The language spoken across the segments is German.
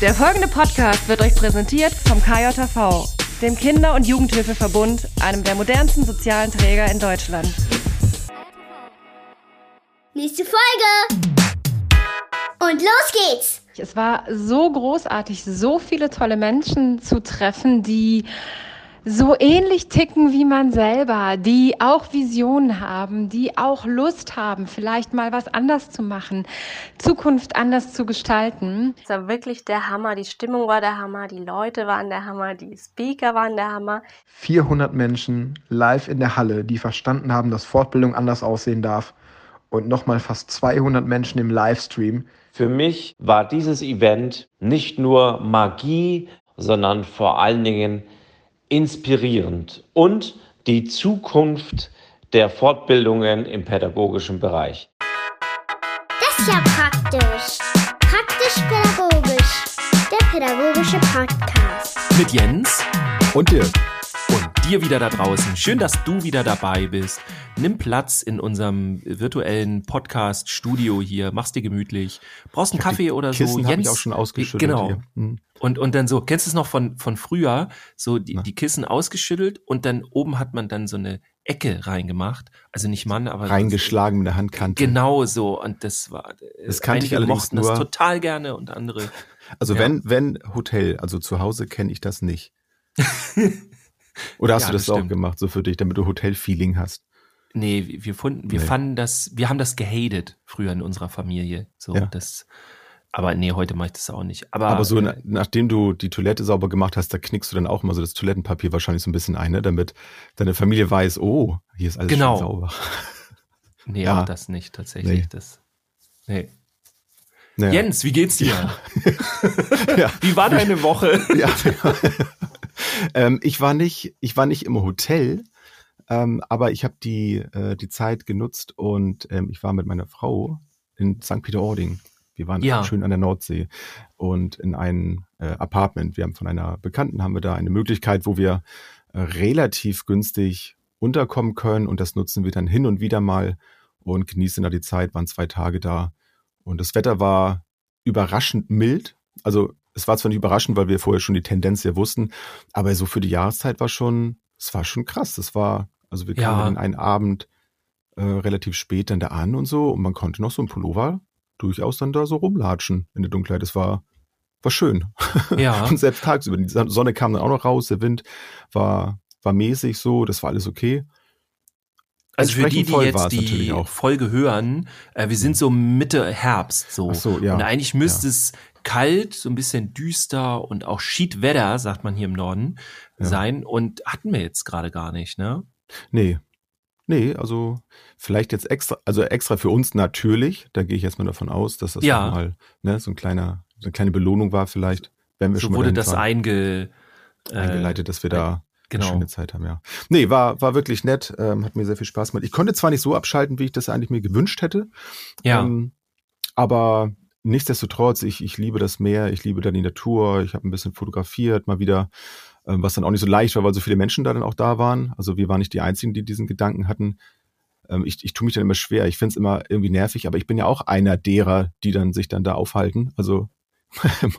Der folgende Podcast wird euch präsentiert vom KJV, dem Kinder- und Jugendhilfeverbund, einem der modernsten sozialen Träger in Deutschland. Nächste Folge! Und los geht's! Es war so großartig, so viele tolle Menschen zu treffen, die so ähnlich ticken wie man selber, die auch Visionen haben, die auch Lust haben, vielleicht mal was anders zu machen, Zukunft anders zu gestalten. Es war wirklich der Hammer. Die Stimmung war der Hammer, die Leute waren der Hammer, die Speaker waren der Hammer. 400 Menschen live in der Halle, die verstanden haben, dass Fortbildung anders aussehen darf. Und nochmal fast 200 Menschen im Livestream. Für mich war dieses Event nicht nur Magie, sondern vor allen Dingen inspirierend und die Zukunft der Fortbildungen im pädagogischen Bereich. Das ist ja praktisch. Praktisch-pädagogisch. Der pädagogische Podcast. Mit Jens und Dirk. Und dir wieder da draußen. Schön, dass du wieder dabei bist. Nimm Platz in unserem virtuellen Podcast-Studio hier. Mach's dir gemütlich. Brauchst einen Kaffee oder Kissen so? Kissen habe ich auch schon ausgeschüttelt. Genau. Hier. Hm. Und, und dann so, kennst du es noch von, von früher? So die, die Kissen ausgeschüttelt und dann oben hat man dann so eine Ecke reingemacht. Also nicht Mann, aber. Reingeschlagen mit der Handkante. Genau so. Und das war, Das kannte ich allerdings mochten nur- das total gerne und andere. Also Ja. wenn, wenn Hotel, also zu Hause kenne ich das nicht. Oder hast Ja, du das, das auch stimmt. gemacht, so für dich, damit du Hotel-Feeling hast? Nee, wir- fanden, wir Nee. fanden das, wir haben das gehatet früher in unserer Familie. So, Ja. das, aber nee, heute mache ich das auch nicht. Aber, Aber so, äh, na, nachdem du die Toilette sauber gemacht hast, da knickst du dann auch mal so das Toilettenpapier wahrscheinlich so ein bisschen ein, ne? damit deine Familie weiß, oh, hier ist alles Genau. schön sauber. nee, ja. auch das nicht tatsächlich. Nee. Das, nee. Naja. Jens, wie geht's dir? Ja. Wie war deine Woche? ja. ähm, ich war nicht, ich war nicht im Hotel, ähm, aber ich habe die äh, die Zeit genutzt und ähm, ich war mit meiner Frau in St. Peter-Ording. Wir waren Ja. schön an der Nordsee und in ein äh, Apartment. Wir haben von einer Bekannten haben wir da eine Möglichkeit, wo wir äh, relativ günstig unterkommen können und das nutzen wir dann hin und wieder mal und genießen da die Zeit. Waren zwei Tage da und das Wetter war überraschend mild. Also es war zwar nicht überraschend, weil wir vorher schon die Tendenz ja wussten, aber so für die Jahreszeit war schon, es war schon krass. Das war, also wir kamen Ja. dann einen Abend äh, relativ spät dann da an und so und man konnte noch so ein Pullover durchaus dann da so rumlatschen in der Dunkelheit. Das war, war schön. Ja. und selbst tagsüber, die Sonne kam dann auch noch raus, der Wind war, war mäßig so, das war alles okay. Also für die, die jetzt die auch. Folge hören, äh, wir sind so Mitte Herbst so. Ach so, ja. Und eigentlich müsste es kalt, so ein bisschen düster und auch Schiedwetter, sagt man hier im Norden, Ja. sein. Und hatten wir jetzt gerade gar nicht, ne? Nee. Nee, also vielleicht jetzt extra, also extra für uns natürlich, da gehe ich jetzt mal davon aus, dass das Ja. mal ne, so ein kleiner, so eine kleine Belohnung war vielleicht, wenn wir So schon mal wurde das fahren, einge, äh, eingeleitet, dass wir da genau. eine schöne Zeit haben, ja. Nee, war, war wirklich nett, ähm, hat mir sehr viel Spaß gemacht. Ich konnte zwar nicht so abschalten, wie ich das eigentlich mir gewünscht hätte, Ja. ähm, aber nichtsdestotrotz, ich, ich liebe das Meer, ich liebe dann die Natur, ich habe ein bisschen fotografiert, mal wieder, ähm, was dann auch nicht so leicht war, weil so viele Menschen da dann auch da waren. Also wir waren nicht die Einzigen, die diesen Gedanken hatten. Ähm, ich, ich tue mich dann immer schwer. Ich finde es immer irgendwie nervig, aber ich bin ja auch einer derer, die dann sich dann da aufhalten. Also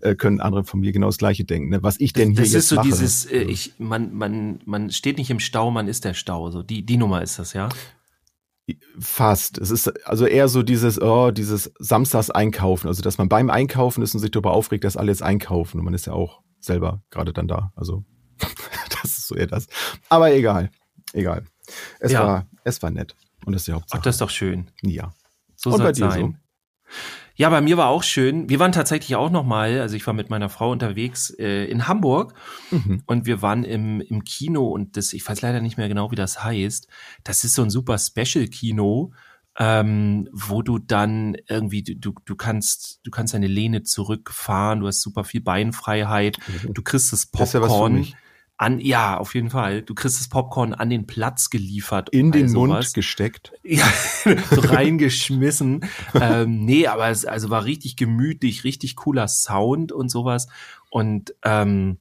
äh, können andere von mir genau das Gleiche denken. Ne? Was ich denn hier das jetzt ist so mache. dieses, äh, ich, man, man, man steht nicht im Stau, man ist der Stau. So die, die Nummer ist das, ja. Fast. Es ist also eher so dieses, oh, dieses Samstags einkaufen. Also, dass man beim Einkaufen ist und sich darüber aufregt, dass alle jetzt einkaufen. Und man ist ja auch selber gerade dann da. Also, das ist so eher das. Aber egal. Egal. Es Ja. war, es war nett. Und das ist die Hauptsache. Ach, das ist doch schön. ja. So Und soll bei es dir sein. Ja, bei mir war auch schön. Wir waren tatsächlich auch noch mal, also ich war mit meiner Frau unterwegs äh, in Hamburg Mhm. und wir waren im, im Kino und das, ich weiß leider nicht mehr genau, wie das heißt. Das ist so ein super Special-Kino, ähm, wo du dann irgendwie, du, du, kannst, du kannst deine Lehne zurückfahren, du hast super viel Beinfreiheit, du kriegst das Mhm. Das an, ja, auf jeden Fall. Du kriegst das Popcorn an den Platz geliefert. In den all Mund sowas. gesteckt. Ja, so reingeschmissen. ähm, nee, aber es also war richtig gemütlich, richtig cooler Sound und sowas. Und ähm,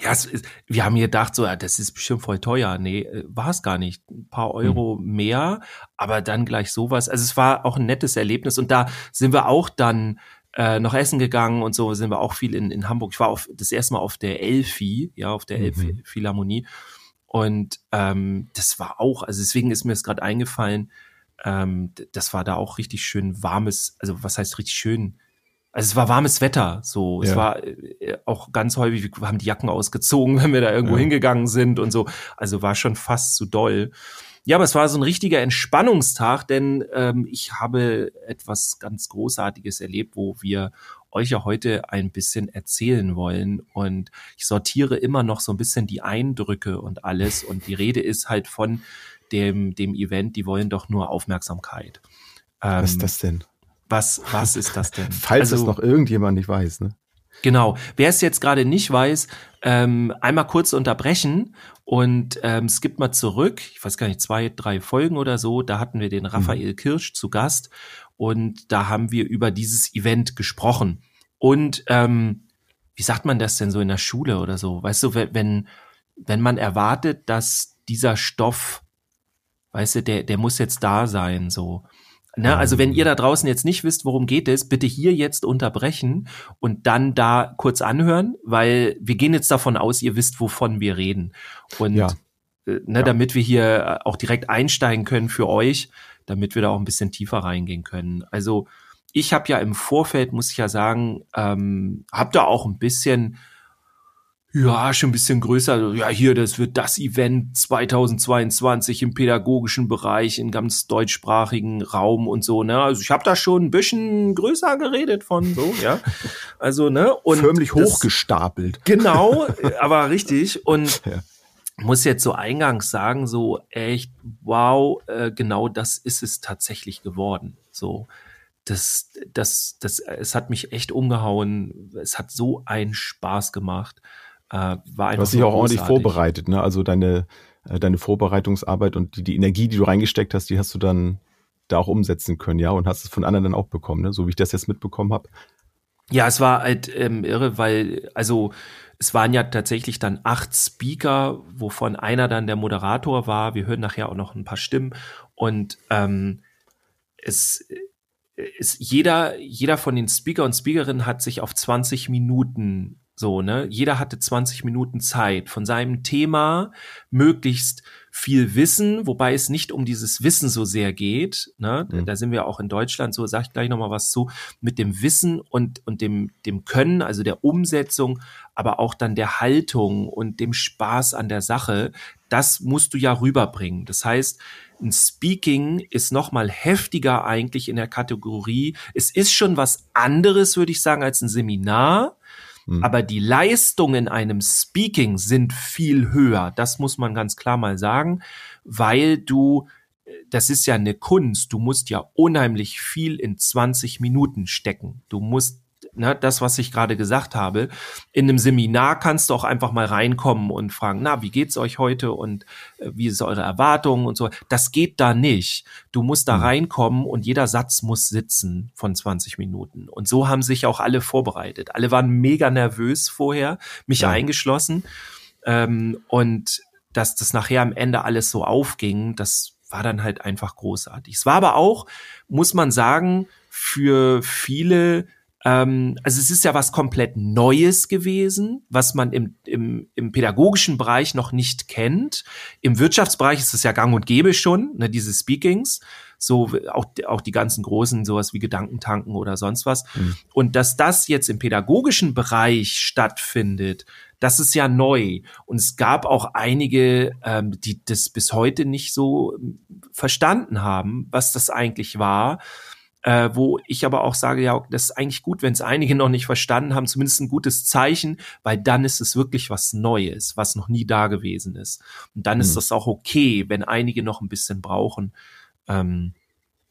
ja, es ist, wir haben gedacht, so, ja, das ist bestimmt voll teuer. Nee, äh, war es gar nicht. Ein paar Euro mehr, aber dann gleich sowas. Also es war auch ein nettes Erlebnis. Und da sind wir auch dann äh, noch essen gegangen und so sind wir auch viel in, in Hamburg. Ich war auf, das erste Mal auf der Elfi, ja, auf der Mhm. Elfi Philharmonie. Und ähm, das war auch, also deswegen ist mir das gerade eingefallen, ähm, das war da auch richtig schön warmes, also was heißt richtig schön? Also es war warmes Wetter, so. Es Ja. war äh, auch ganz häufig, wir haben die Jacken ausgezogen, wenn wir da irgendwo Ja. hingegangen sind und so. Also war schon fast zu doll. Ja, aber es war so ein richtiger Entspannungstag, denn ähm, ich habe etwas ganz Großartiges erlebt, wo wir euch ja heute ein bisschen erzählen wollen. Und ich sortiere immer noch so ein bisschen die Eindrücke und alles. Und die Rede ist halt von dem, dem Event, die wollen doch nur Aufmerksamkeit. Ähm, Was ist das denn? Was, was ist das denn? Falls es Also- noch irgendjemand nicht weiß, ne? Genau. Wer es jetzt gerade nicht weiß, ähm, einmal kurz unterbrechen und ähm, skippt mal zurück. Ich weiß gar nicht, zwei, drei Folgen oder so. Da hatten wir den Raphael Kirsch zu Gast und da haben wir über dieses Event gesprochen. Und ähm, wie sagt man das denn so in der Schule oder so? Weißt du, wenn, wenn, wenn man erwartet, dass dieser Stoff, weißt du, der, der muss jetzt da sein, so. Ne? Also wenn ihr da draußen jetzt nicht wisst, worum geht es, bitte hier jetzt unterbrechen und dann da kurz anhören, weil wir gehen jetzt davon aus, ihr wisst, wovon wir reden. Und Ja. äh, ne, damit wir hier auch direkt einsteigen können für euch, damit wir da auch ein bisschen tiefer reingehen können. Also ich habe ja im Vorfeld, muss ich ja sagen, ähm, habe da auch ein bisschen ja, schon ein bisschen größer. Also, Ja, hier, das wird das Event 2022 im pädagogischen Bereich, in ganz deutschsprachigen Raum und so, ne? Also ich habe da schon ein bisschen größer geredet von so, ja. Also, ne? Und Förmlich das- hochgestapelt. Genau, aber richtig. Und Ja. muss jetzt so eingangs sagen, so echt, wow, äh, genau das ist es tatsächlich geworden. So, das, das, das, es hat mich echt umgehauen. Es hat so einen Spaß gemacht. Äh, war Du einfach hast dich auch ordentlich vorbereitet, ne? Also deine, äh, deine Vorbereitungsarbeit und die, die Energie, die du reingesteckt hast, die hast du dann da auch umsetzen können, ja, und hast es von anderen dann auch bekommen, ne? So wie ich das jetzt mitbekommen habe. Ja, es war halt ähm, irre, weil, also es waren ja tatsächlich dann acht Speaker, wovon einer dann der Moderator war. Wir hören nachher auch noch ein paar Stimmen. Und ähm, es ist jeder, jeder von den Speaker und Speakerinnen hat sich auf 20 Minuten so, ne? Jeder hatte 20 Minuten Zeit, von seinem Thema möglichst viel Wissen, wobei es nicht um dieses Wissen so sehr geht, ne? Mhm. Da sind wir auch in Deutschland so, sag ich gleich nochmal was zu, mit dem Wissen und, und dem, dem Können, also der Umsetzung, aber auch dann der Haltung und dem Spaß an der Sache, das musst du ja rüberbringen. Das heißt, ein Speaking ist noch mal heftiger eigentlich in der Kategorie. Es ist schon was anderes, würde ich sagen, als ein Seminar. Mhm. Aber die Leistungen in einem Speaking sind viel höher. Das muss man ganz klar mal sagen, weil du, das ist ja eine Kunst. Du musst ja unheimlich viel in 20 Minuten stecken. Du musst, ne, das, was ich gerade gesagt habe, in einem Seminar kannst du auch einfach mal reinkommen und fragen, na, wie geht's euch heute und äh, wie ist eure Erwartung und so. Das geht da nicht. Du musst da Mhm. reinkommen und jeder Satz muss sitzen von 20 Minuten. Und so haben sich auch alle vorbereitet. Alle waren mega nervös vorher, mich Ja. eingeschlossen. Ähm, und dass das nachher am Ende alles so aufging, das war dann halt einfach großartig. Es war aber auch, muss man sagen, für viele also es ist ja was komplett Neues gewesen, was man im, im, im pädagogischen Bereich noch nicht kennt. Im Wirtschaftsbereich ist es ja gang und gäbe schon, ne, diese Speakings. So auch, auch die ganzen großen, sowas wie Gedankentanken oder sonst was. Mhm. Und dass das jetzt im pädagogischen Bereich stattfindet, das ist ja neu. Und es gab auch einige, ähm, die das bis heute nicht so ähm, verstanden haben, was das eigentlich war äh, wo ich aber auch sage, ja, das ist eigentlich gut, wenn es einige noch nicht verstanden haben, zumindest ein gutes Zeichen, weil dann ist es wirklich was Neues, was noch nie da gewesen ist. Und dann ist Mhm. das auch okay, wenn einige noch ein bisschen brauchen, ähm,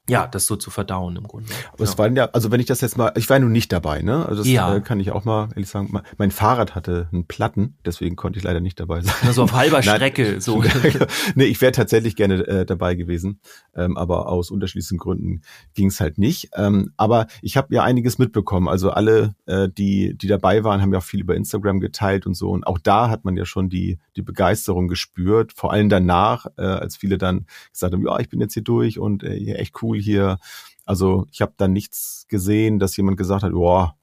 ja, das so zu verdauen im Grunde. Aber es ja. waren ja, also wenn ich das jetzt mal, ich war ja nun nicht dabei, ne? Also das Ja. äh, kann ich auch mal ehrlich sagen. Mein- Fahrrad hatte einen Platten, deswegen konnte ich leider nicht dabei sein. Also auf halber Nein. Strecke, so. nee, ich wäre tatsächlich gerne äh, dabei gewesen, ähm, aber aus unterschiedlichen Gründen ging es halt nicht. Ähm, aber ich habe ja einiges mitbekommen. Also alle, äh, die die dabei waren, haben ja auch viel über Instagram geteilt und so. Und auch da hat man ja schon die die Begeisterung gespürt. Vor allem danach, äh, als viele dann gesagt haben, ja, ich bin jetzt hier durch und äh, echt cool hier. Also ich habe da nichts gesehen, dass jemand gesagt hat, boah,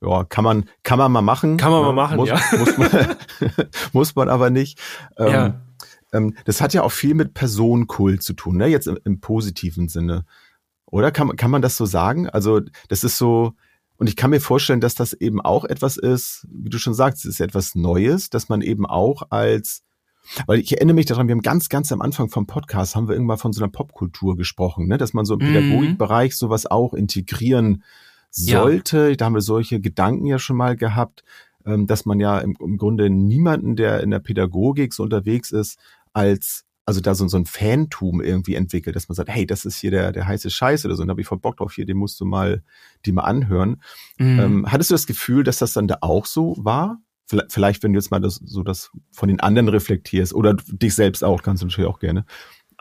ja, kann man, kann man mal machen. Kann man mal machen, muss, ja. Muss man, muss man aber nicht. Ähm, Ja. ähm, das hat ja auch viel mit Personenkult zu tun, ne? Jetzt im, im positiven Sinne. Oder kann, man- kann man das so sagen? Also, das ist so, und ich kann mir vorstellen, dass das eben auch etwas ist, wie du schon sagst, es ist etwas Neues, dass man eben auch als, weil ich erinnere mich daran, wir haben ganz, ganz am Anfang vom Podcast haben wir irgendwann von so einer Popkultur gesprochen, ne? dass man so im Mhm. Pädagogikbereich sowas auch integrieren Ja. sollte. Da haben wir solche Gedanken ja schon mal gehabt, ähm, dass man ja im, im Grunde niemanden, der in der Pädagogik so unterwegs ist, als also da so, so ein Fantum irgendwie entwickelt, dass man sagt, hey, das ist hier der, der heiße Scheiß oder so, und da habe ich voll Bock drauf hier, den musst du mal, die mal anhören. Mhm. Ähm, hattest du das Gefühl, dass das dann da auch so war? Vielleicht, wenn du jetzt mal das, so das von den anderen reflektierst oder dich selbst auch, kannst du natürlich auch gerne.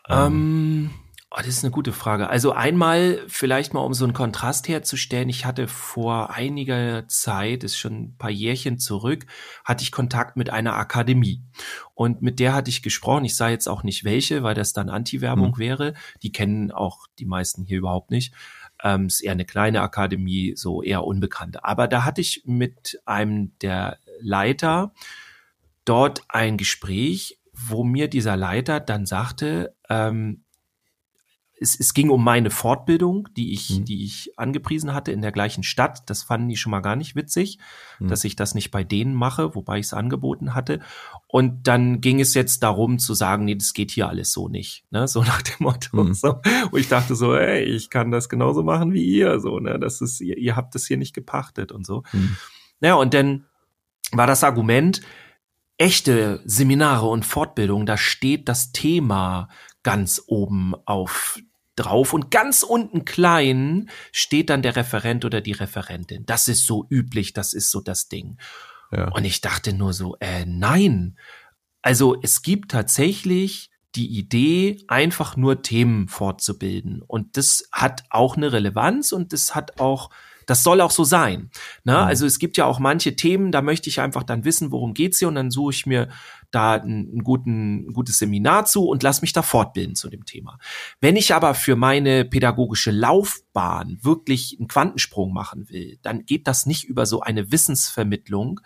Ähm, oh, das ist eine gute Frage. Also einmal vielleicht mal, um so einen Kontrast herzustellen. Ich hatte vor einiger Zeit, ist schon ein paar Jährchen zurück, hatte ich Kontakt mit einer Akademie. Und mit der hatte ich gesprochen. Ich sage jetzt auch nicht welche, weil das dann Anti-Werbung Mhm. wäre. Die kennen auch die meisten hier überhaupt nicht. Ähm, ist eher eine kleine Akademie, so eher unbekannte. Aber da hatte ich mit einem der Leiter dort ein Gespräch, wo mir dieser Leiter dann sagte, ähm, es, es ging um meine Fortbildung, die ich, Mhm. die ich angepriesen hatte in der gleichen Stadt. Das fanden die schon mal gar nicht witzig, Mhm. dass ich das nicht bei denen mache, wobei ich es angeboten hatte. Und dann ging es jetzt darum zu sagen, nee, das geht hier alles so nicht. Ne? So nach dem Motto. Mhm. So. Und ich dachte so, ey, ich kann das genauso machen wie ihr. So, ne? Das ist, ihr, ihr habt das hier nicht gepachtet und so. Mhm. Naja, und dann war das Argument, echte Seminare und Fortbildungen, da steht das Thema ganz oben auf drauf und ganz unten klein steht dann der Referent oder die Referentin. Das ist so üblich, das ist so das Ding. Ja. Und ich dachte nur so, äh, nein. Also es gibt tatsächlich die Idee, einfach nur Themen fortzubilden. Und das hat auch eine Relevanz und das hat auch, das soll auch so sein. Ne? Mhm. Also es gibt ja auch manche Themen, da möchte ich einfach dann wissen, worum geht's hier und dann suche ich mir da ein, guten, ein gutes Seminar zu und lass mich da fortbilden zu dem Thema. Wenn ich aber für meine pädagogische Laufbahn wirklich einen Quantensprung machen will, dann geht das nicht über so eine Wissensvermittlung,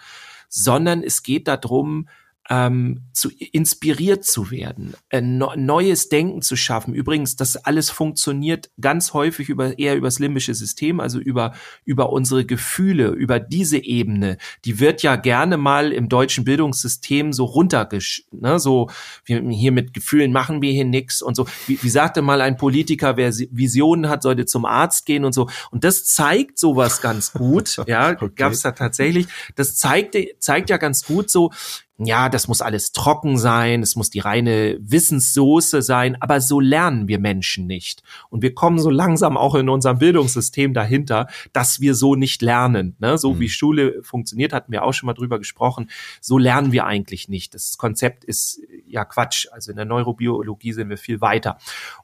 sondern es geht darum, ähm, zu inspiriert zu werden, ein neu- neues Denken zu schaffen. Übrigens, das alles funktioniert ganz häufig über eher übers limbische System, also über über unsere Gefühle, über diese Ebene. Die wird ja gerne mal im deutschen Bildungssystem so runtergesch, ne, so wir hier mit Gefühlen machen wir hier nix und so. Wie, wie sagte mal ein Politiker, wer Si- Visionen hat, sollte zum Arzt gehen und so. Und das zeigt sowas ganz gut. Ja, Okay. gab's da tatsächlich. Das zeigt zeigt ja ganz gut so ja, das muss alles trocken sein, es muss die reine Wissenssoße sein, aber so lernen wir Menschen nicht. Und wir kommen so langsam auch in unserem Bildungssystem dahinter, dass wir so nicht lernen. Ne? So Mhm. wie Schule funktioniert, hatten wir auch schon mal drüber gesprochen. So lernen wir eigentlich nicht. Das Konzept ist äh, ja Quatsch. Also in der Neurobiologie sind wir viel weiter.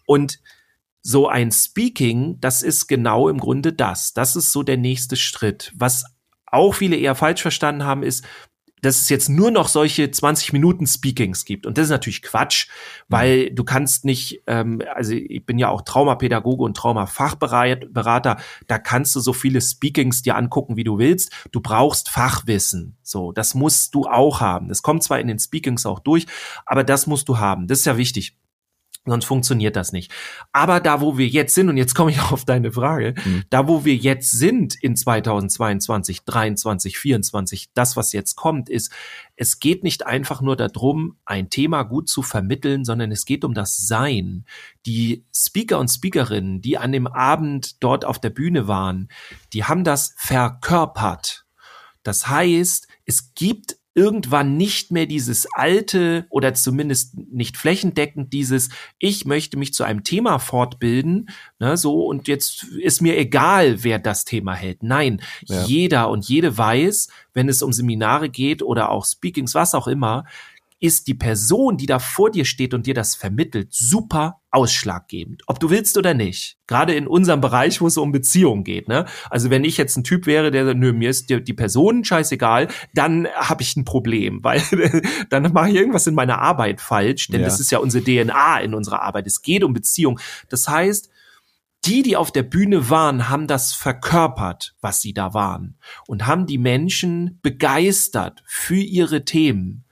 Und so ein Speaking, das ist genau im Grunde das. Das ist so der nächste Schritt. Was auch viele eher falsch verstanden haben, ist, dass es jetzt nur noch solche 20 Minuten Speakings gibt. Und das ist natürlich Quatsch, weil du kannst nicht, ähm, also ich bin ja auch Traumapädagoge und Traumafachberater, da kannst du so viele Speakings dir angucken, wie du willst. Du brauchst Fachwissen. So, das musst du auch haben. Das kommt zwar in den Speakings auch durch, aber das musst du haben. Das ist ja wichtig. Sonst funktioniert das nicht. Aber da, wo wir jetzt sind, und jetzt komme ich auf deine Frage, Mhm. da, wo wir jetzt sind in 2022, 23, 24, das, was jetzt kommt, ist, es geht nicht einfach nur darum, ein Thema gut zu vermitteln, sondern es geht um das Sein. Die Speaker und Speakerinnen, die an dem Abend dort auf der Bühne waren, die haben das verkörpert. Das heißt, es gibt irgendwann nicht mehr dieses alte oder zumindest nicht flächendeckend dieses, ich möchte mich zu einem Thema fortbilden, ne, so und jetzt ist mir egal, wer das Thema hält. Nein, Ja. jeder und jede weiß, wenn es um Seminare geht oder auch Speakings, was auch immer, ist die Person, die da vor dir steht und dir das vermittelt, super ausschlaggebend. Ob du willst oder nicht. Gerade in unserem Bereich, wo es um Beziehungen geht. Ne? Also wenn ich jetzt ein Typ wäre, der sagt, nö, mir ist die, die Person scheißegal, dann habe ich ein Problem, weil dann mache ich irgendwas in meiner Arbeit falsch, denn Ja. das ist ja unsere DNA in unserer Arbeit. Es geht um Beziehung. Das heißt, die, die auf der Bühne waren, haben das verkörpert, was sie da waren und haben die Menschen begeistert für ihre Themen.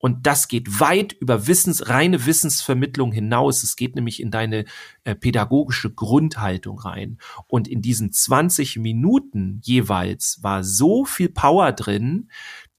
Und das geht weit über Wissens, reine Wissensvermittlung hinaus. Es geht nämlich in deine äh, pädagogische Grundhaltung rein. Und in diesen 20 Minuten jeweils war so viel Power drin,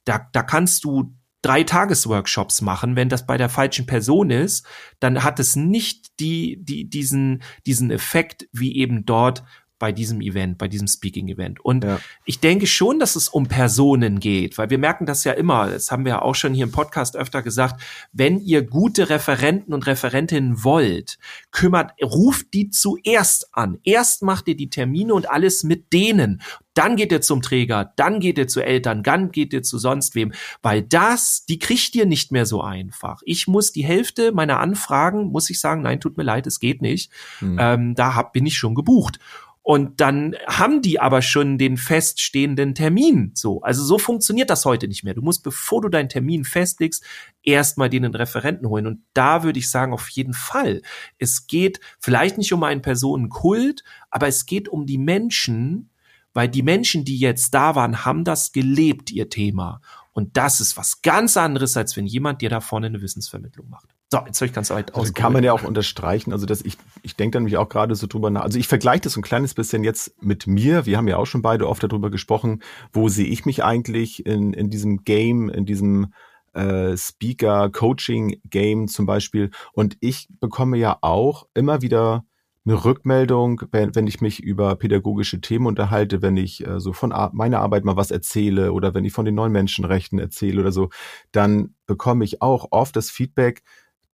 da, da kannst du drei Tagesworkshops machen, wenn das bei der falschen Person ist, dann hat es nicht die, die, diesen, diesen Effekt wie eben dort bei diesem Event, bei diesem Speaking-Event. Und ja. ich denke schon, dass es um Personen geht, weil wir merken das ja immer, das haben wir ja auch schon hier im Podcast öfter gesagt, wenn ihr gute Referenten und Referentinnen wollt, kümmert, ruft die zuerst an. Erst macht ihr die Termine und alles mit denen. Dann geht ihr zum Träger, dann geht ihr zu Eltern, dann geht ihr zu sonst wem, weil das, die kriegt ihr nicht mehr so einfach. Ich muss die Hälfte meiner Anfragen, muss ich sagen, nein, tut mir leid, es geht nicht. Hm. Ähm, da hab, bin ich schon gebucht. Und dann haben die aber schon den feststehenden Termin. So, also so funktioniert das heute nicht mehr. Du musst, bevor du deinen Termin festlegst, erstmal den Referenten holen. Und da würde ich sagen, auf jeden Fall. Es geht vielleicht nicht um einen Personenkult, aber es geht um die Menschen, weil die Menschen, die jetzt da waren, haben das gelebt, ihr Thema. Und das ist was ganz anderes, als wenn jemand dir da vorne eine Wissensvermittlung macht. So, jetzt habe ich ganz weit aus. Also kann man ja auch unterstreichen. Also, dass ich, ich denke dann mich auch gerade so drüber nach. Also, ich vergleiche das so ein kleines bisschen jetzt mit mir. Wir haben ja auch schon beide oft darüber gesprochen. Wo sehe ich mich eigentlich in, in diesem Game, in diesem äh, Speaker-Coaching-Game zum Beispiel? Und ich bekomme ja auch immer wieder eine Rückmeldung, wenn, wenn ich mich über pädagogische Themen unterhalte, wenn ich äh, so von Ar meiner Arbeit mal was erzähle oder wenn ich von den neuen Menschenrechten erzähle oder so, dann bekomme ich auch oft das Feedback,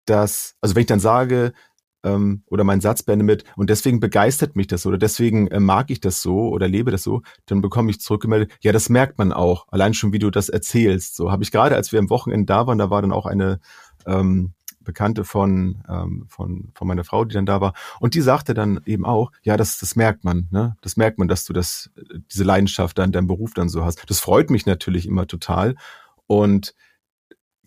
dass, also wenn ich dann sage, ähm, oder meinen Satz beende mit, und deswegen begeistert mich das oder deswegen äh, mag ich das so oder lebe das so, dann bekomme ich zurückgemeldet, ja, das merkt man auch, allein schon, wie du das erzählst. So habe ich gerade, als wir am Wochenende da waren, da war dann auch eine ähm, Bekannte von, ähm, von, von meiner Frau, die dann da war. Und die sagte dann eben auch, ja, das, das merkt man, ne? Das merkt man, dass du das, diese Leidenschaft dann deinem Beruf dann so hast. Das freut mich natürlich immer total. Und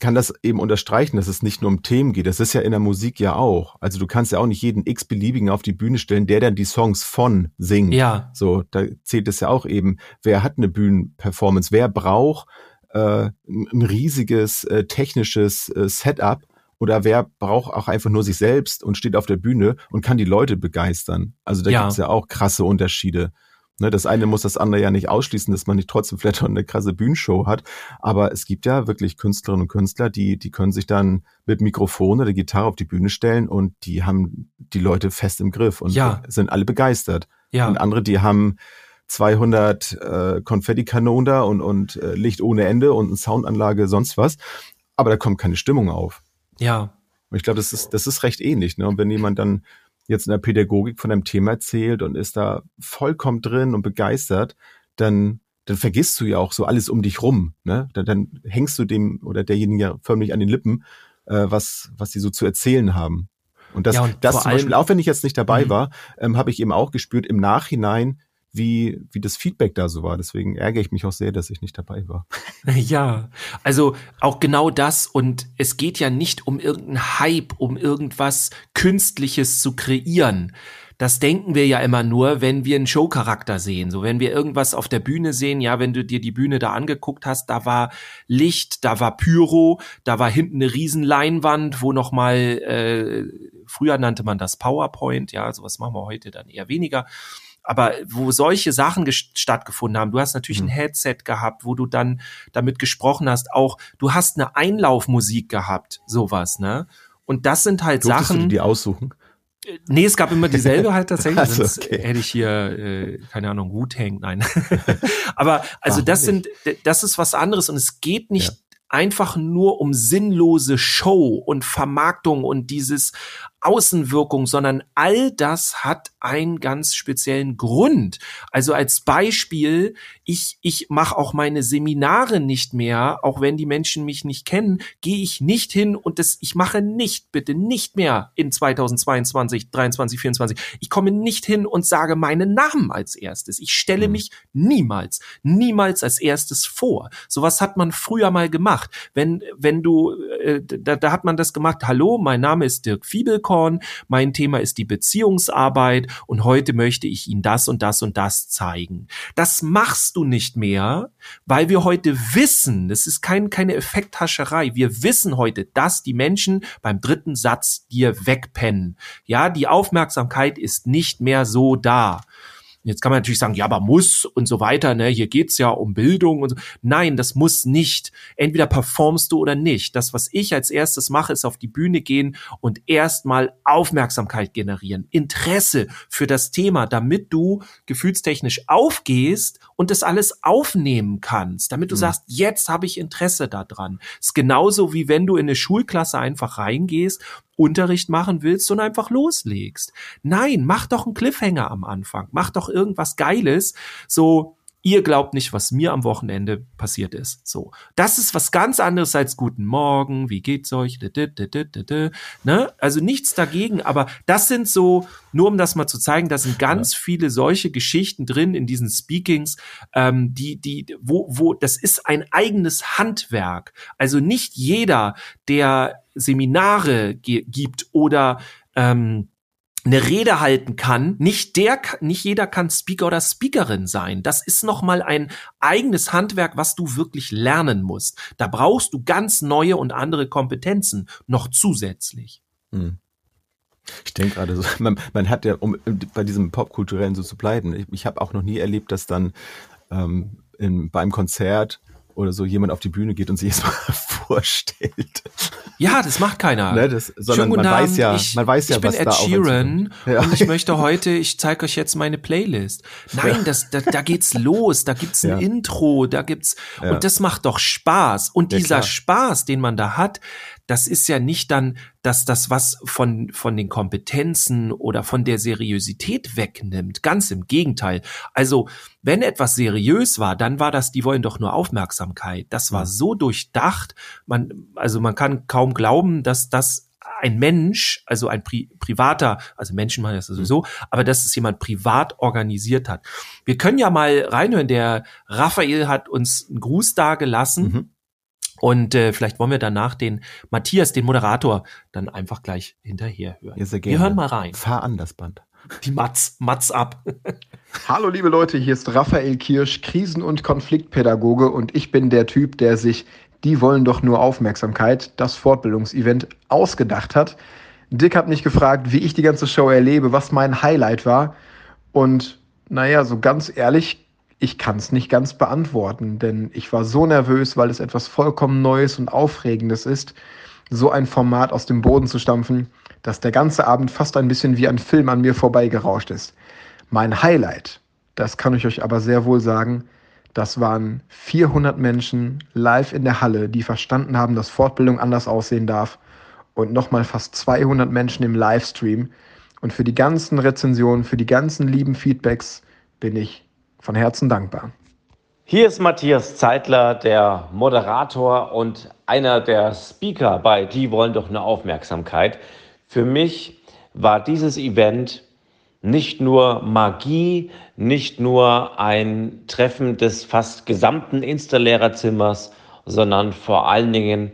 kann das eben unterstreichen, dass es nicht nur um Themen geht. Das ist ja in der Musik ja auch. Also du kannst ja auch nicht jeden x-beliebigen auf die Bühne stellen, der dann die Songs von singt. Ja. So, da zählt es ja auch eben, wer hat eine Bühnenperformance, wer braucht äh, ein riesiges äh, technisches äh, Setup, oder wer braucht auch einfach nur sich selbst und steht auf der Bühne und kann die Leute begeistern? Also da ja. gibt's ja auch krasse Unterschiede. Ne, das eine muss das andere ja nicht ausschließen, dass man nicht trotzdem vielleicht eine krasse Bühnenshow hat. Aber es gibt ja wirklich Künstlerinnen und Künstler, die, die können sich dann mit Mikrofon oder Gitarre auf die Bühne stellen und die haben die Leute fest im Griff und ja. sind alle begeistert. Ja. Und andere, die haben 200 äh, Konfettikanonen da und, und äh, Licht ohne Ende und eine Soundanlage, sonst was. Aber da kommt keine Stimmung auf. Ja. Und ich glaube, das ist, das ist recht ähnlich. Ne? Und wenn jemand dann jetzt in der Pädagogik von einem Thema erzählt und ist da vollkommen drin und begeistert, dann, dann vergisst du ja auch so alles um dich rum. Ne? Dann, dann hängst du dem oder derjenige ja förmlich an den Lippen, äh, was, was sie so zu erzählen haben. Und das, ja, und das zum Beispiel, auch wenn ich jetzt nicht dabei mhm. war, ähm, habe ich eben auch gespürt, im Nachhinein wie, wie das Feedback da so war. Deswegen ärgere ich mich auch sehr, dass ich nicht dabei war. Ja, also auch genau das. Und es geht ja nicht um irgendeinen Hype, um irgendwas Künstliches zu kreieren. Das denken wir ja immer nur, wenn wir einen Showcharakter sehen. So, wenn wir irgendwas auf der Bühne sehen, ja, wenn du dir die Bühne da angeguckt hast, da war Licht, da war Pyro, da war hinten eine Riesenleinwand, wo nochmal, äh, früher nannte man das PowerPoint, ja, sowas machen wir heute dann eher weniger aber wo solche Sachen stattgefunden haben, du hast natürlich mhm. ein Headset gehabt, wo du dann damit gesprochen hast, auch du hast eine Einlaufmusik gehabt, sowas, ne? Und das sind halt Durftest Sachen. Du die aussuchen? Äh, nee, es gab immer dieselbe halt tatsächlich. also, okay. hätte ich hier, äh, keine Ahnung, Wu-Tang, nein. Aber also Warum das sind, das ist was anderes und es geht nicht ja. einfach nur um sinnlose Show und Vermarktung und dieses Außenwirkung, sondern all das hat einen ganz speziellen Grund. Also als Beispiel, ich, ich mache auch meine Seminare nicht mehr, auch wenn die Menschen mich nicht kennen, gehe ich nicht hin und das, ich mache nicht, bitte nicht mehr in 2022, 23, 24. Ich komme nicht hin und sage meinen Namen als erstes. Ich stelle mhm. mich niemals, niemals als erstes vor. Sowas hat man früher mal gemacht. Wenn, wenn du, äh, da, da hat man das gemacht, hallo, mein Name ist Dirk Fiebel, Popcorn, mein Thema ist die Beziehungsarbeit und heute möchte ich Ihnen das und das und das zeigen. Das machst du nicht mehr, weil wir heute wissen, das ist kein, keine Effekthascherei, wir wissen heute, dass die Menschen beim dritten Satz dir wegpennen. Ja, die Aufmerksamkeit ist nicht mehr so da. Jetzt kann man natürlich sagen, ja, aber muss und so weiter, ne? Hier geht's ja um Bildung und so. Nein, das muss nicht. Entweder performst du oder nicht. Das, was ich als erstes mache, ist auf die Bühne gehen und erstmal Aufmerksamkeit generieren, Interesse für das Thema, damit du gefühlstechnisch aufgehst und das alles aufnehmen kannst, damit du mhm. sagst, jetzt habe ich Interesse daran. Ist genauso wie wenn du in eine Schulklasse einfach reingehst Unterricht machen willst und einfach loslegst. Nein, mach doch einen Cliffhanger am Anfang. Mach doch irgendwas Geiles. So, ihr glaubt nicht, was mir am Wochenende passiert ist. So, das ist was ganz anderes als guten Morgen, wie geht's euch? Ne? Also nichts dagegen, aber das sind so, nur um das mal zu zeigen, da sind ganz ja. viele solche Geschichten drin in diesen Speakings, ähm, die, die, wo, wo, das ist ein eigenes Handwerk. Also nicht jeder, der Seminare gibt oder ähm, eine Rede halten kann, nicht der, nicht jeder kann Speaker oder Speakerin sein. Das ist nochmal ein eigenes Handwerk, was du wirklich lernen musst. Da brauchst du ganz neue und andere Kompetenzen noch zusätzlich. Hm. Ich denke gerade so, man, man, hat ja, um bei diesem Popkulturellen so zu bleiben, ich, ich habe auch noch nie erlebt, dass dann ähm, in, beim Konzert oder so jemand auf die Bühne geht und sich erstmal vorstellt. Ja, das macht keiner. Ne, das, sondern man weiß ja, ich, man weiß ja, ich bin was Ed da Sheeran ja. und ich möchte heute, ich zeige euch jetzt meine Playlist. Nein, ja. das, da, da geht's los, da gibt's ein ja. Intro, da gibt's und das macht doch Spaß. Und dieser Spaß, den man da hat, das ist ja nicht dann, dass das was von, von den Kompetenzen oder von der Seriosität wegnimmt. Ganz im Gegenteil. Also, wenn etwas seriös war, dann war das, die wollen doch nur Aufmerksamkeit. Das war so durchdacht. Man, also man kann kaum glauben, dass das ein Mensch, also ein Pri privater, also Menschen machen das sowieso, aber dass es jemand privat organisiert hat. Wir können ja mal reinhören, der Raphael hat uns einen Gruß da gelassen. Mhm. Und äh, vielleicht wollen wir danach den Matthias, den Moderator, dann einfach gleich hinterher hören. Ja, sehr gerne. Wir hören mal rein. Fahr an das Band. Die Matz, Matz ab. Hallo liebe Leute, hier ist Raphael Kirsch, Krisen- und Konfliktpädagoge und ich bin der Typ, der sich Die wollen doch nur Aufmerksamkeit, das Fortbildungsevent, ausgedacht hat. Dick hat mich gefragt, wie ich die ganze Show erlebe, was mein Highlight war. Und naja, so ganz ehrlich ich kann es nicht ganz beantworten, denn ich war so nervös, weil es etwas vollkommen Neues und Aufregendes ist, so ein Format aus dem Boden zu stampfen, dass der ganze Abend fast ein bisschen wie ein Film an mir vorbeigerauscht ist. Mein Highlight, das kann ich euch aber sehr wohl sagen, das waren 400 Menschen live in der Halle, die verstanden haben, dass Fortbildung anders aussehen darf und nochmal fast 200 Menschen im Livestream. Und für die ganzen Rezensionen, für die ganzen lieben Feedbacks bin ich von Herzen dankbar. Hier ist Matthias Zeitler, der Moderator und einer der Speaker bei Die wollen doch eine Aufmerksamkeit. Für mich war dieses Event nicht nur Magie, nicht nur ein Treffen des fast gesamten Insta-Lehrerzimmers, sondern vor allen Dingen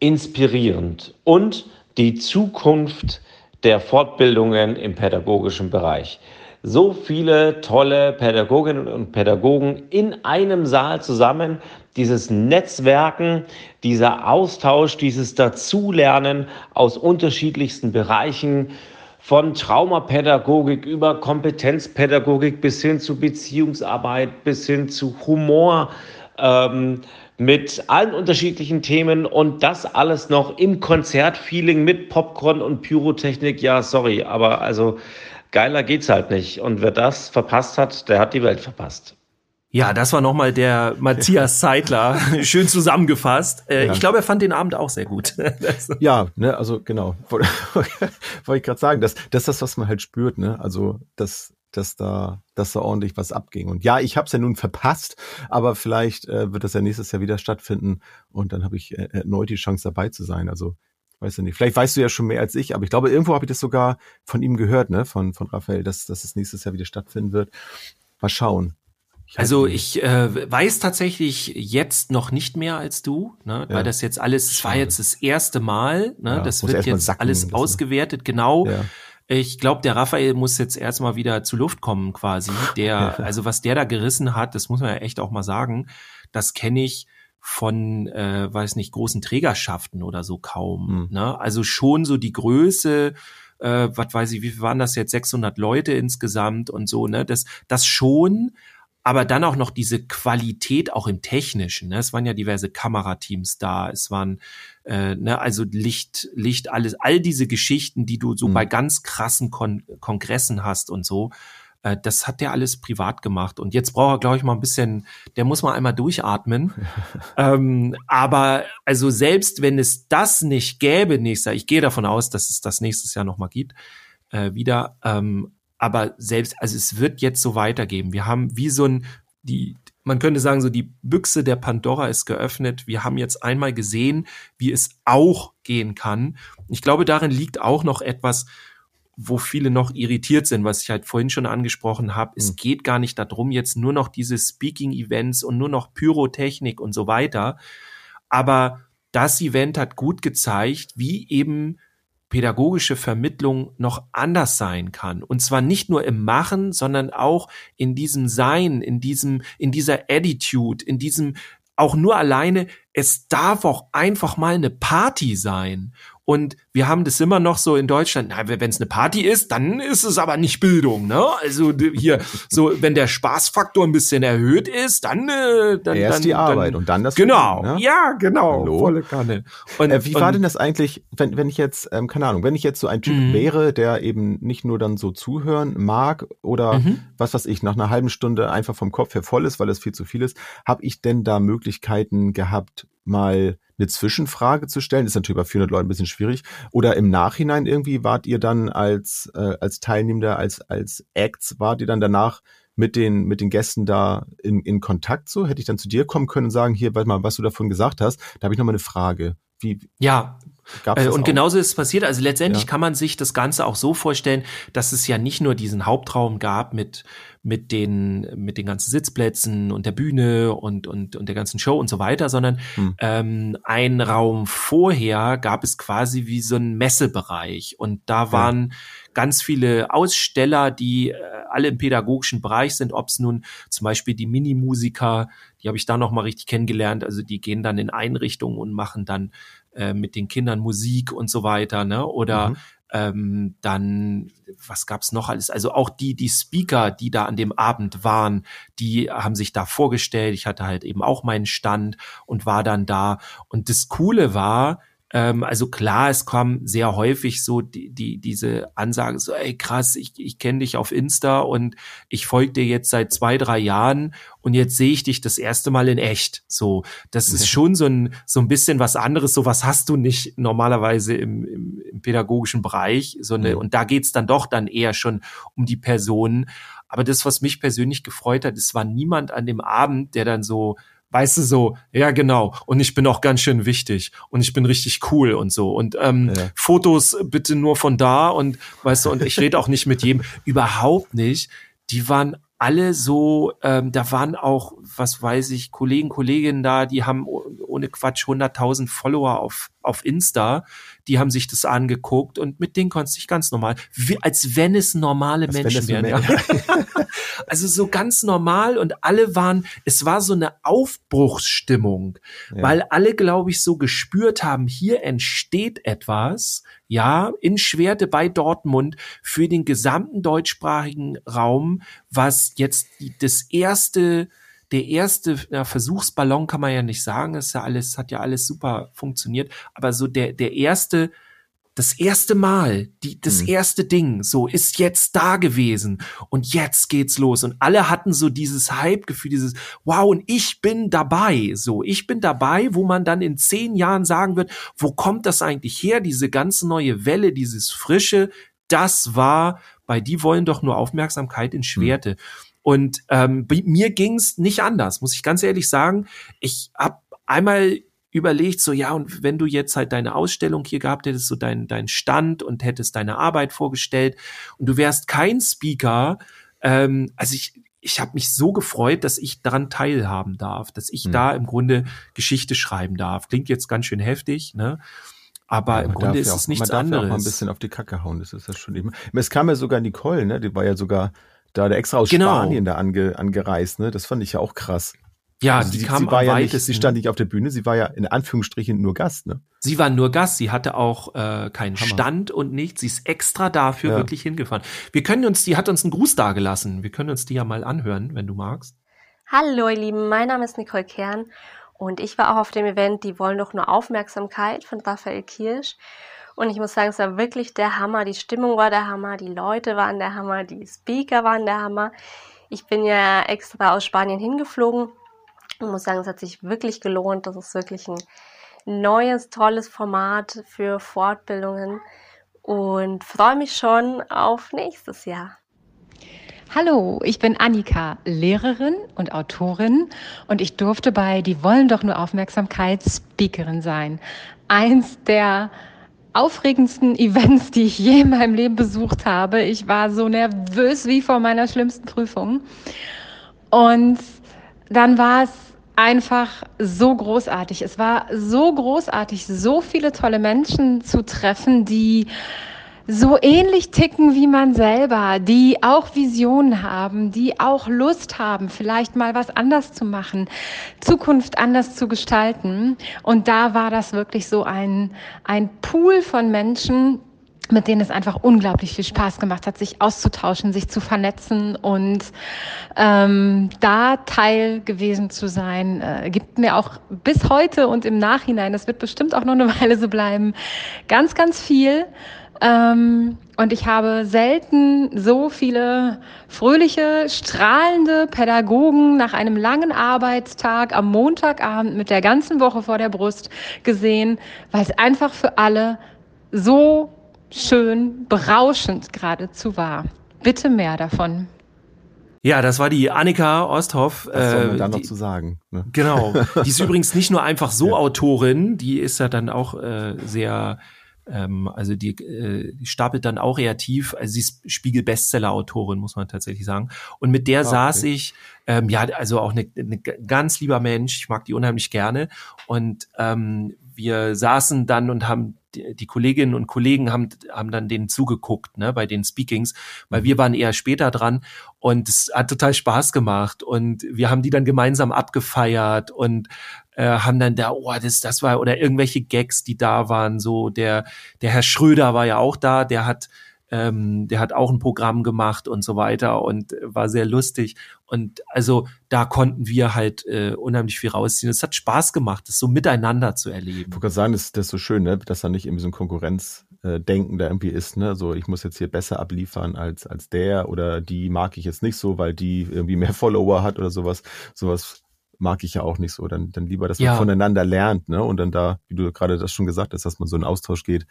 inspirierend und die Zukunft der Fortbildungen im pädagogischen Bereich so viele tolle Pädagoginnen und Pädagogen in einem Saal zusammen. Dieses Netzwerken, dieser Austausch, dieses Dazulernen aus unterschiedlichsten Bereichen, von Traumapädagogik über Kompetenzpädagogik bis hin zu Beziehungsarbeit, bis hin zu Humor. Ähm, mit allen unterschiedlichen Themen und das alles noch im Konzertfeeling mit Popcorn und Pyrotechnik. Ja, sorry, aber also geiler geht's halt nicht. Und wer das verpasst hat, der hat die Welt verpasst. Ja, das war nochmal der Matthias Zeitler, schön zusammengefasst. Äh, ja. Ich glaube, er fand den Abend auch sehr gut. ja, ne, also genau, wollte ich gerade sagen, das, das ist das, was man halt spürt, ne? Also dass, dass da, dass da ordentlich was abging. Und ja, ich habe es ja nun verpasst, aber vielleicht äh, wird das ja nächstes Jahr wieder stattfinden und dann habe ich äh, erneut die Chance dabei zu sein. Also weiß ich nicht. Vielleicht weißt du ja schon mehr als ich, aber ich glaube, irgendwo habe ich das sogar von ihm gehört, ne, von, von Raphael, dass, dass es nächstes Jahr wieder stattfinden wird. Mal schauen. Also ich äh, weiß tatsächlich jetzt noch nicht mehr als du, ne? Ja. weil das jetzt alles, es war jetzt das erste Mal, ne? Ja, das wird jetzt sacken alles lassen. ausgewertet, genau. Ja. Ich glaube, der Raphael muss jetzt erstmal wieder zu Luft kommen quasi. Der, also was der da gerissen hat, das muss man ja echt auch mal sagen, das kenne ich von, äh, weiß nicht, großen Trägerschaften oder so kaum. Hm. Ne? Also schon so die Größe, äh, was weiß ich, wie viel waren das jetzt, 600 Leute insgesamt und so, ne? Das, das schon, aber dann auch noch diese Qualität auch im Technischen. Ne? Es waren ja diverse Kamerateams da, es waren äh, ne, also Licht, Licht, alles, all diese Geschichten, die du so Mhm. bei ganz krassen Kon Kongressen hast und so. Äh, das hat der alles privat gemacht. Und jetzt braucht er, glaube ich, mal ein bisschen, der muss mal einmal durchatmen. ähm, aber also selbst wenn es das nicht gäbe nächstes Jahr, ich gehe davon aus, dass es das nächstes Jahr nochmal gibt, äh, wieder, ähm, aber selbst, also es wird jetzt so weitergeben. Wir haben wie so ein, die, man könnte sagen, so die Büchse der Pandora ist geöffnet. Wir haben jetzt einmal gesehen, wie es auch gehen kann. Ich glaube, darin liegt auch noch etwas, wo viele noch irritiert sind, was ich halt vorhin schon angesprochen habe. Es Mhm. geht gar nicht darum, jetzt nur noch diese Speaking-Events und nur noch Pyrotechnik und so weiter. Aber das Event hat gut gezeigt, wie eben pädagogische Vermittlung noch anders sein kann. Und zwar nicht nur im Machen, sondern auch in diesem Sein, in diesem, in dieser Attitude, in diesem auch nur alleine, es darf auch einfach mal eine Party sein. Und wir haben das immer noch so in Deutschland, na, wenn es eine Party ist, dann ist es aber nicht Bildung, ne? Also hier, so, wenn der Spaßfaktor ein bisschen erhöht ist, dann, äh, dann, Erst dann, die Arbeit dann, und dann das Genau, Verdienen, ne? ja, genau, Hallo? volle Kanne. Und, Äh, wie war und- denn das eigentlich, wenn, wenn ich jetzt, ähm, keine Ahnung, wenn ich jetzt so ein Typ Mhm. wäre, der eben nicht nur dann so zuhören mag oder Mhm. was weiß ich, nach einer halben Stunde einfach vom Kopf her voll ist, weil es viel zu viel ist, habe ich denn da Möglichkeiten gehabt, mal eine Zwischenfrage zu stellen? Ist natürlich bei 400 Leuten ein bisschen schwierig. Oder im Nachhinein irgendwie wart ihr dann als, äh, als Teilnehmender, als, als Acts, wart ihr dann danach mit den, mit den Gästen da in, in Kontakt so? Hätte ich dann zu dir kommen können und sagen, hier, warte mal, was du davon gesagt hast, da habe ich noch eine Frage. Wie ja, gab's Äh, und auch? genauso ist es passiert. Also letztendlich Ja. kann man sich das Ganze auch so vorstellen, dass es ja nicht nur diesen Hauptraum gab mit mit den mit den ganzen Sitzplätzen und der Bühne und und und der ganzen Show und so weiter, sondern Hm. ähm, ein Raum vorher gab es quasi wie so ein Messebereich und da waren ganz viele Aussteller, die äh, alle im pädagogischen Bereich sind, ob es nun zum Beispiel die Minimusiker, die habe ich da noch mal richtig kennengelernt, also die gehen dann in Einrichtungen und machen dann äh, mit den Kindern Musik und so weiter, ne? Oder Mhm. ähm, dann, was gab's noch alles? Also auch die, die Speaker, die da an dem Abend waren, die haben sich da vorgestellt. Ich hatte halt eben auch meinen Stand und war dann da. Und das Coole war, ähm, also klar, es kam sehr häufig so die, die diese Ansage so, ey krass, ich, ich kenne dich auf Insta und ich folge dir jetzt seit zwei, drei Jahren und jetzt sehe ich dich das erste Mal in echt. So, das ist schon so ein, so ein bisschen was anderes. So was hast du nicht normalerweise im, im, im pädagogischen Bereich. So eine, Mhm. Und da geht's dann doch dann eher schon um die Personen. Aber das, was mich persönlich gefreut hat, es war niemand an dem Abend, der dann so, weißt du, so, ja genau, und ich bin auch ganz schön wichtig und ich bin richtig cool und so. Und ähm, Ja. Fotos bitte nur von da und weißt du, und ich rede auch nicht mit jedem, überhaupt nicht. Die waren alle so, ähm, da waren auch, was weiß ich, Kollegen, Kolleginnen da, die haben oh- ohne Quatsch 100.000 Follower auf, auf Insta, die haben sich das angeguckt und mit denen konntest du dich ganz normal, wie, als wenn es normale Als Menschen wären. Ja. also so ganz normal und alle waren, es war so eine Aufbruchsstimmung, Ja. weil alle, glaube ich, so gespürt haben, hier entsteht etwas, ja, in Schwerte bei Dortmund für den gesamten deutschsprachigen Raum, was jetzt die, das erste, der erste ja, Versuchsballon kann man ja nicht sagen, ist ja alles, hat ja alles super funktioniert, aber so der, der erste, das erste Mal, die, das Mhm. erste Ding, so ist jetzt da gewesen und jetzt geht's los. Und alle hatten so dieses Hype-Gefühl, dieses Wow und ich bin dabei, so. Ich bin dabei, wo man dann in zehn Jahren sagen wird, wo kommt das eigentlich her, diese ganze neue Welle, dieses frische, das war bei die wollen doch nur Aufmerksamkeit in Schwerte. Und ähm, mir ging's nicht anders, muss ich ganz ehrlich sagen. Ich hab einmal überlegt, so ja, und wenn du jetzt halt deine Ausstellung hier gehabt hättest, so dein, dein Stand und hättest deine Arbeit vorgestellt und du wärst kein Speaker, ähm, also ich, ich habe mich so gefreut, dass ich daran teilhaben darf, dass ich mhm. da im Grunde Geschichte schreiben darf. Klingt jetzt ganz schön heftig, ne? Aber ja, im Grunde ist ja auch, es nichts man anderes. Darf ja auch mal ein bisschen auf die Kacke hauen, das ist ja schon eben. Es kam ja sogar Nicole, ne? Die war ja sogar da der extra aus genau. Spanien da ange, angereist, ne? Das fand ich ja auch krass. Ja, also die sie, kam sie war ja nicht, sie stand nicht auf der Bühne, sie war ja in Anführungsstrichen nur Gast, ne? Sie war nur Gast, sie hatte auch äh, keinen Hammer. Stand und nichts, sie ist extra dafür ja. wirklich hingefahren. Wir können uns, die hat uns einen Gruß dagelassen. Wir können uns die ja mal anhören, wenn du magst. Hallo ihr Lieben, mein Name ist Nicole Kern und ich war auch auf dem Event Die wollen doch nur Aufmerksamkeit von Raphael Kirsch. Und ich muss sagen, es war wirklich der Hammer. Die Stimmung war der Hammer, die Leute waren der Hammer, die Speaker waren der Hammer. Ich bin ja extra aus Spanien hingeflogen und muss sagen, es hat sich wirklich gelohnt. Das ist wirklich ein neues, tolles Format für Fortbildungen und freue mich schon auf nächstes Jahr. Hallo, ich bin Annika, Lehrerin und Autorin und ich durfte bei Die wollen doch nur Aufmerksamkeit Speakerin sein. Eins der aufregendsten Events, die ich je in meinem Leben besucht habe. Ich war so nervös wie vor meiner schlimmsten Prüfung. Und dann war es einfach so großartig. Es war so großartig, so viele tolle Menschen zu treffen, die so ähnlich ticken wie man selber, die auch Visionen haben, die auch Lust haben, vielleicht mal was anders zu machen, Zukunft anders zu gestalten. Und da war das wirklich so ein, ein Pool von Menschen, mit denen es einfach unglaublich viel Spaß gemacht hat, sich auszutauschen, sich zu vernetzen und ähm, da Teil gewesen zu sein, äh, gibt mir auch bis heute und im Nachhinein, das wird bestimmt auch noch eine Weile so bleiben, ganz, ganz viel. Ähm, und ich habe selten so viele fröhliche, strahlende Pädagogen nach einem langen Arbeitstag am Montagabend mit der ganzen Woche vor der Brust gesehen, weil es einfach für alle so schön, berauschend geradezu war. Bitte mehr davon. Ja, das war die Annika Osthoff. Was soll man äh, da noch zu sagen? Ne? Genau. Die ist übrigens nicht nur einfach so ja. Autorin, die ist ja dann auch äh, sehr, ähm, also die, äh, die stapelt dann auch eher tief. Also sie ist Spiegel-Bestseller-Autorin, muss man tatsächlich sagen. Und mit der ah, saß okay. ich, ähm, ja, also auch eine, eine ganz lieber Mensch. Ich mag die unheimlich gerne. Und ähm, wir saßen dann und haben die, die Kolleginnen und Kollegen haben, haben dann denen zugeguckt, ne, bei den Speakings, weil wir waren eher später dran und es hat total Spaß gemacht und wir haben die dann gemeinsam abgefeiert und äh, haben dann da, oh, das, das war, oder irgendwelche Gags, die da waren, so der, der Herr Schröder war ja auch da, der hat ähm, der hat auch ein Programm gemacht und so weiter und war sehr lustig. Und also da konnten wir halt äh, unheimlich viel rausziehen. Es hat Spaß gemacht, das so miteinander zu erleben. Ich wollte gerade sagen, das, ist so schön, ne? dass da nicht irgendwie so ein Konkurrenzdenken da irgendwie ist, ne? So, ich muss jetzt hier besser abliefern als, als der oder die mag ich jetzt nicht so, weil die irgendwie mehr Follower hat oder sowas. Sowas mag ich ja auch nicht so. Dann, dann lieber, dass man ja. voneinander lernt, ne? Und dann da, wie du gerade das schon gesagt hast, dass man so einen Austausch geht.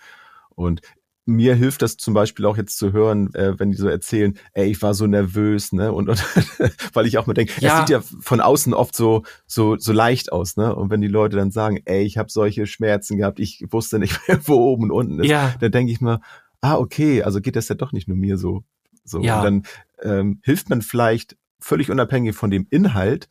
Und mir hilft das zum Beispiel auch jetzt zu hören, äh, wenn die so erzählen, ey, ich war so nervös, ne? Und, und weil ich auch mir denke, ja. es sieht ja von außen oft so so so leicht aus, ne? Und wenn die Leute dann sagen, ey, ich habe solche Schmerzen gehabt, ich wusste nicht mehr, wo oben und unten ist, ja. dann denke ich mir, ah, okay, also geht das ja doch nicht nur mir so. So. Ja. Und dann ähm, hilft man vielleicht völlig unabhängig von dem Inhalt,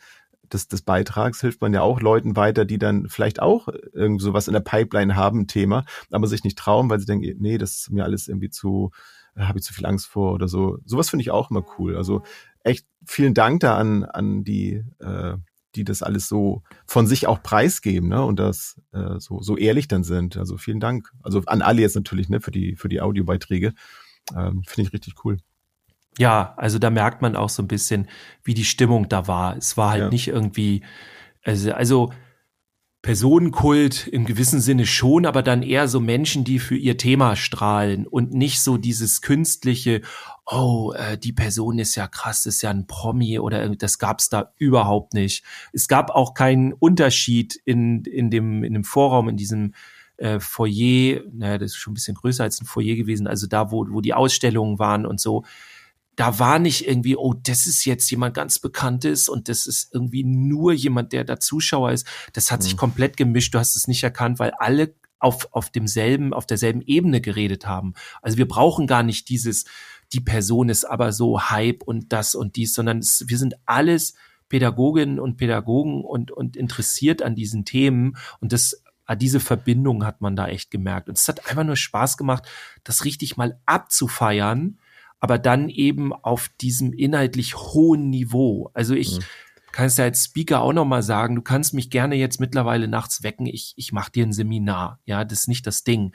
des, des Beitrags hilft man ja auch Leuten weiter, die dann vielleicht auch irgend sowas in der Pipeline haben, Thema, aber sich nicht trauen, weil sie denken, nee, das ist mir alles irgendwie zu, äh, habe ich zu viel Angst vor oder so. Sowas finde ich auch immer cool. Also echt vielen Dank da an, an die, äh, die das alles so von sich auch preisgeben, ne? Und das äh, so, so ehrlich dann sind. Also vielen Dank. Also an alle jetzt natürlich, ne, für die, für die Audiobeiträge. Ähm, Finde ich richtig cool. Ja, also da merkt man auch so ein bisschen, wie die Stimmung da war. Es war halt ja. nicht irgendwie, also, also Personenkult im gewissen Sinne schon, aber dann eher so Menschen, die für ihr Thema strahlen und nicht so dieses künstliche, oh, äh, die Person ist ja krass, ist ja ein Promi oder das gab's da überhaupt nicht. Es gab auch keinen Unterschied in, in, dem, in dem Vorraum, in diesem äh, Foyer, naja, das ist schon ein bisschen größer als ein Foyer gewesen, also da, wo, wo die Ausstellungen waren und so da war nicht irgendwie, oh, das ist jetzt jemand ganz Bekanntes und das ist irgendwie nur jemand, der da Zuschauer ist. Das hat mhm. sich komplett gemischt. Du hast es nicht erkannt, weil alle auf, auf demselben, auf derselben Ebene geredet haben. Also wir brauchen gar nicht dieses, die Person ist aber so Hype und das und dies, sondern es, wir sind alles Pädagoginnen und Pädagogen und, und interessiert an diesen Themen und das ah, diese Verbindung hat man da echt gemerkt. Und es hat einfach nur Spaß gemacht, das richtig mal abzufeiern, aber dann eben auf diesem inhaltlich hohen Niveau. Also ich mhm. kann es ja als Speaker auch nochmal sagen, du kannst mich gerne jetzt mittlerweile nachts wecken, ich, ich mache dir ein Seminar. Ja, das ist nicht das Ding.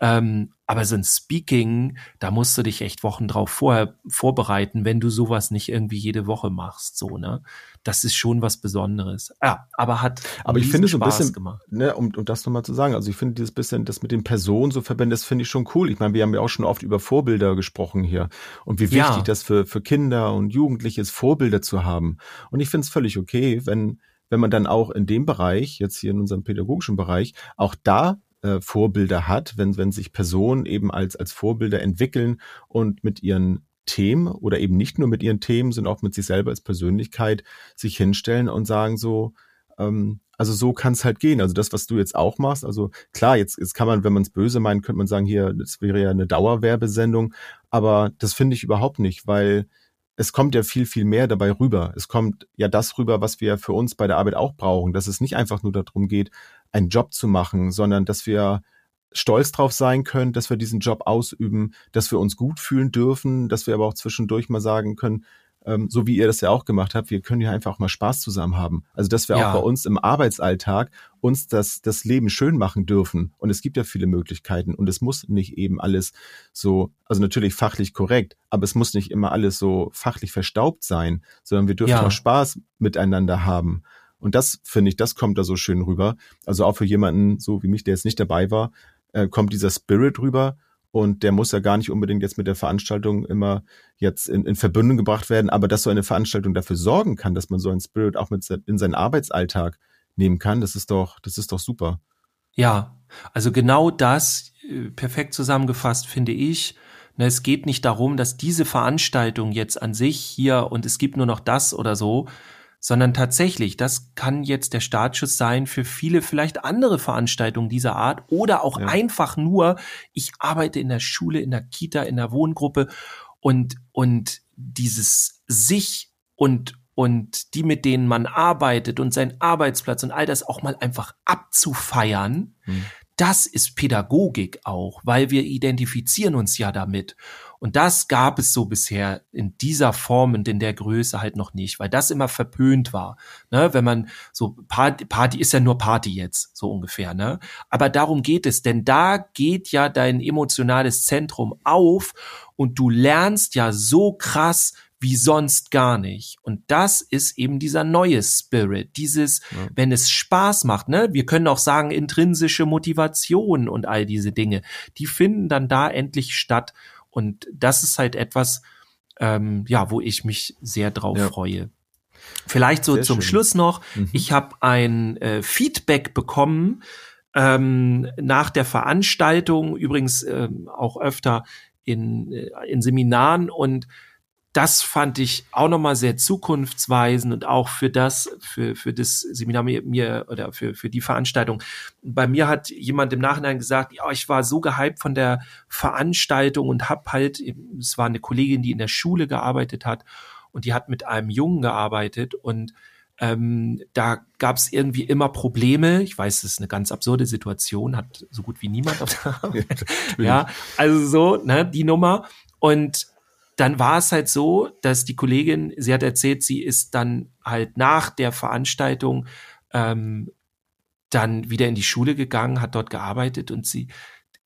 Ähm, aber so ein Speaking, da musst du dich echt Wochen drauf vorher vorbereiten, wenn du sowas nicht irgendwie jede Woche machst, so, ne? Das ist schon was Besonderes. Ja, aber hat Aber ich finde so ein bisschen, gemacht. ne, um, um das nochmal zu sagen, also ich finde dieses bisschen, das mit den Personen so verbinden, das finde ich schon cool. Ich meine, wir haben ja auch schon oft über Vorbilder gesprochen hier und wie wichtig ja. das für, für Kinder und Jugendliche ist, Vorbilder zu haben. Und ich finde es völlig okay, wenn, wenn man dann auch in dem Bereich, jetzt hier in unserem pädagogischen Bereich, auch da äh, Vorbilder hat, wenn, wenn sich Personen eben als, als Vorbilder entwickeln und mit ihren Themen oder eben nicht nur mit ihren Themen, sondern auch mit sich selber als Persönlichkeit sich hinstellen und sagen so, ähm, also so kann es halt gehen. Also das, was du jetzt auch machst, also klar, jetzt, jetzt kann man, wenn man es böse meint, könnte man sagen, hier, das wäre ja eine Dauerwerbesendung, aber das finde ich überhaupt nicht, weil es kommt ja viel, viel mehr dabei rüber. Es kommt ja das rüber, was wir für uns bei der Arbeit auch brauchen, dass es nicht einfach nur darum geht, einen Job zu machen, sondern dass wir stolz drauf sein können, dass wir diesen Job ausüben, dass wir uns gut fühlen dürfen, dass wir aber auch zwischendurch mal sagen können, ähm, so wie ihr das ja auch gemacht habt, wir können ja einfach auch mal Spaß zusammen haben. Also dass wir ja. auch bei uns im Arbeitsalltag uns das, das Leben schön machen dürfen. Und es gibt ja viele Möglichkeiten und es muss nicht eben alles so, also natürlich fachlich korrekt, aber es muss nicht immer alles so fachlich verstaubt sein, sondern wir dürfen ja. auch Spaß miteinander haben. Und das finde ich, das kommt da so schön rüber. Also auch für jemanden so wie mich, der jetzt nicht dabei war, äh, kommt dieser Spirit rüber und der muss ja gar nicht unbedingt jetzt mit der Veranstaltung immer jetzt in, in Verbindung gebracht werden, aber dass so eine Veranstaltung dafür sorgen kann, dass man so einen Spirit auch mit in seinen Arbeitsalltag nehmen kann, das ist doch, das ist doch super. Ja, also genau das, äh, perfekt zusammengefasst, finde ich. Ne, es geht nicht darum, dass diese Veranstaltung jetzt an sich hier und es gibt nur noch das oder so, sondern tatsächlich, das kann jetzt der Startschuss sein für viele vielleicht andere Veranstaltungen dieser Art oder auch ja. einfach nur, ich arbeite in der Schule, in der Kita, in der Wohngruppe und, und dieses sich und und die, mit denen man arbeitet und seinen Arbeitsplatz und all das auch mal einfach abzufeiern, hm. das ist Pädagogik auch, weil wir identifizieren uns ja damit. Und das gab es so bisher in dieser Form und in der Größe halt noch nicht, weil das immer verpönt war. Ne? Wenn man so Party, Party ist ja nur Party jetzt, so ungefähr. Ne? Aber darum geht es, denn da geht ja dein emotionales Zentrum auf und du lernst ja so krass wie sonst gar nicht. Und das ist eben dieser neue Spirit, dieses, ja. wenn es Spaß macht, ne? Wir können auch sagen, intrinsische Motivation und all diese Dinge, die finden dann da endlich statt. Und das ist halt etwas, ähm, ja, wo ich mich sehr drauf ja. freue. Vielleicht so sehr zum schön. Schluss noch. Mhm. Ich habe ein äh, Feedback bekommen ähm, nach der Veranstaltung, übrigens ähm, auch öfter in, äh, in Seminaren und das fand ich auch nochmal sehr zukunftsweisend und auch für das, für, für das Seminar mir, mir oder für, für die Veranstaltung. Bei mir hat jemand im Nachhinein gesagt, ja, ich war so gehypt von der Veranstaltung und hab halt, es war eine Kollegin, die in der Schule gearbeitet hat und die hat mit einem Jungen gearbeitet und ähm, da gab es irgendwie immer Probleme. Ich weiß, es ist eine ganz absurde Situation, hat so gut wie niemand auf der Arbeit. ja, also so, ne, die Nummer. Und dann war es halt so, dass die Kollegin, sie hat erzählt, sie ist dann halt nach der Veranstaltung ähm, dann wieder in die Schule gegangen, hat dort gearbeitet und sie,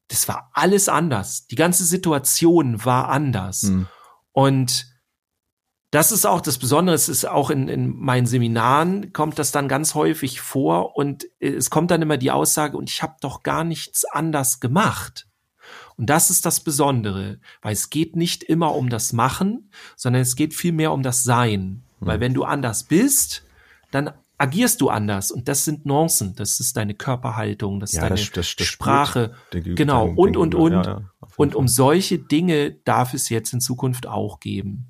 das war alles anders. Die ganze Situation war anders. Mhm. Und das ist auch das Besondere, es ist auch in, in meinen Seminaren kommt das dann ganz häufig vor und es kommt dann immer die Aussage, und ich habe doch gar nichts anders gemacht. Und das ist das Besondere, weil es geht nicht immer um das Machen, sondern es geht vielmehr um das Sein. Mhm. Weil wenn du anders bist, dann agierst du anders. Und das sind Nuancen, das ist deine Körperhaltung, das ist ja, deine das, das, das Sprache, Spürt, genau. Und und und. Ja, ja, und um solche Dinge darf es jetzt in Zukunft auch geben.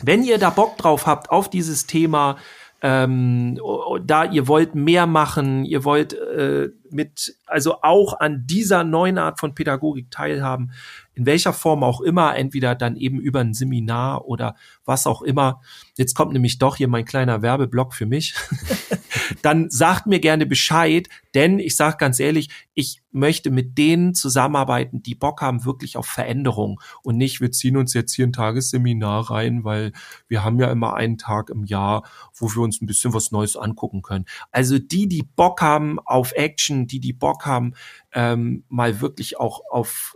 Wenn ihr da Bock drauf habt auf dieses Thema, ähm, da ihr wollt mehr machen, ihr wollt äh, mit, also auch an dieser neuen Art von Pädagogik teilhaben, in welcher Form auch immer, entweder dann eben über ein Seminar oder was auch immer. Jetzt kommt nämlich doch hier mein kleiner Werbeblock für mich. dann sagt mir gerne Bescheid, denn ich sage ganz ehrlich, ich möchte mit denen zusammenarbeiten, die Bock haben wirklich auf Veränderung und nicht, wir ziehen uns jetzt hier ein Tagesseminar rein, weil wir haben ja immer einen Tag im Jahr, wo wir uns ein bisschen was Neues angucken können. Also die, die Bock haben auf Action, die, die Bock haben, ähm, mal wirklich auch auf,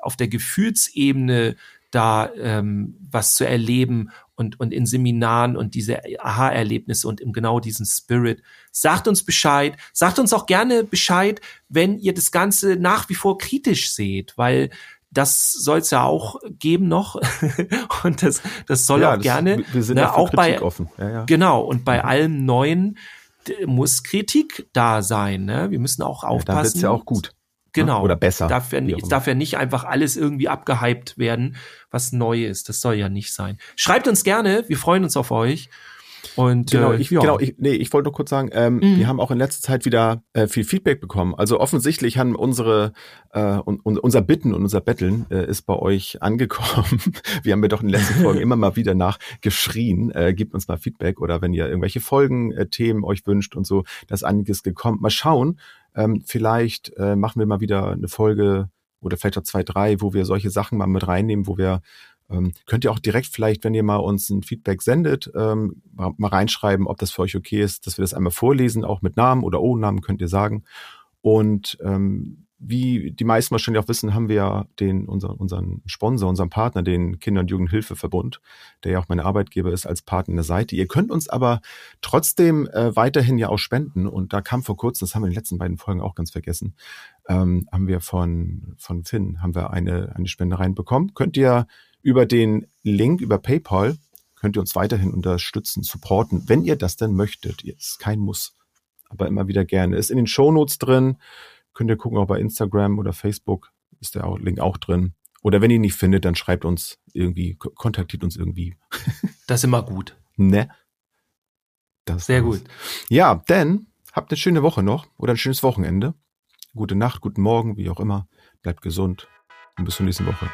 auf der Gefühlsebene da ähm, was zu erleben und, und in Seminaren und diese Aha-Erlebnisse und im genau diesen Spirit. Sagt uns Bescheid. Sagt uns auch gerne Bescheid, wenn ihr das Ganze nach wie vor kritisch seht, weil das soll es ja auch geben noch und das das soll ja, auch das, gerne wir sind ne, auch bei offen. Ja, ja. genau und bei mhm. allem Neuen muss Kritik da sein ne wir müssen auch aufpassen ja, dann wird's ja auch gut Genau. Oder besser. Darf ja, nicht, darf ja nicht einfach alles irgendwie abgehypt werden, was neu ist. Das soll ja nicht sein. Schreibt uns gerne, wir freuen uns auf euch. Und genau, äh, ich, ja. genau, ich, nee, ich wollte nur kurz sagen, ähm, mhm. wir haben auch in letzter Zeit wieder äh, viel Feedback bekommen. Also offensichtlich haben unsere äh, un, unser Bitten und unser Betteln äh, ist bei euch angekommen. wir haben mir doch in den letzten Folgen immer mal wieder nachgeschrien. Äh, gebt uns mal Feedback oder wenn ihr irgendwelche Folgen, äh, Themen euch wünscht und so, da ist einiges gekommen. Mal schauen, ähm, vielleicht äh, machen wir mal wieder eine Folge oder vielleicht auch zwei, drei, wo wir solche Sachen mal mit reinnehmen, wo wir ähm, könnt ihr auch direkt vielleicht, wenn ihr mal uns ein Feedback sendet, ähm, mal reinschreiben, ob das für euch okay ist, dass wir das einmal vorlesen, auch mit Namen oder ohne Namen könnt ihr sagen. Und ähm, wie die meisten wahrscheinlich auch wissen, haben wir ja den, unseren, unseren Sponsor, unseren Partner, den Kinder- und Jugendhilfeverbund, der ja auch meine Arbeitgeber ist, als Partner der Seite. Ihr könnt uns aber trotzdem äh, weiterhin ja auch spenden. Und da kam vor kurzem, das haben wir in den letzten beiden Folgen auch ganz vergessen, ähm, haben wir von, von Finn, haben wir eine, eine Spende reinbekommen. Könnt ihr über den Link, über PayPal, könnt ihr uns weiterhin unterstützen, supporten, wenn ihr das denn möchtet. Jetzt kein Muss, aber immer wieder gerne. Ist in den Shownotes drin Könnt ihr gucken, auch bei Instagram oder Facebook ist der Link auch drin. Oder wenn ihr ihn nicht findet, dann schreibt uns irgendwie, kontaktiert uns irgendwie. Das ist immer gut. Ne? Das Sehr gut. Ja, denn habt eine schöne Woche noch oder ein schönes Wochenende. Gute Nacht, guten Morgen, wie auch immer. Bleibt gesund und bis zur nächsten Woche.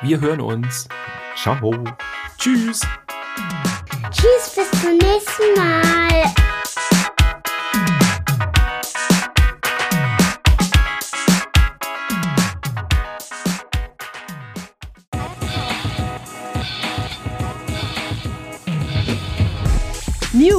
Wir hören uns. Ciao. Tschüss. Tschüss, bis zum nächsten Mal.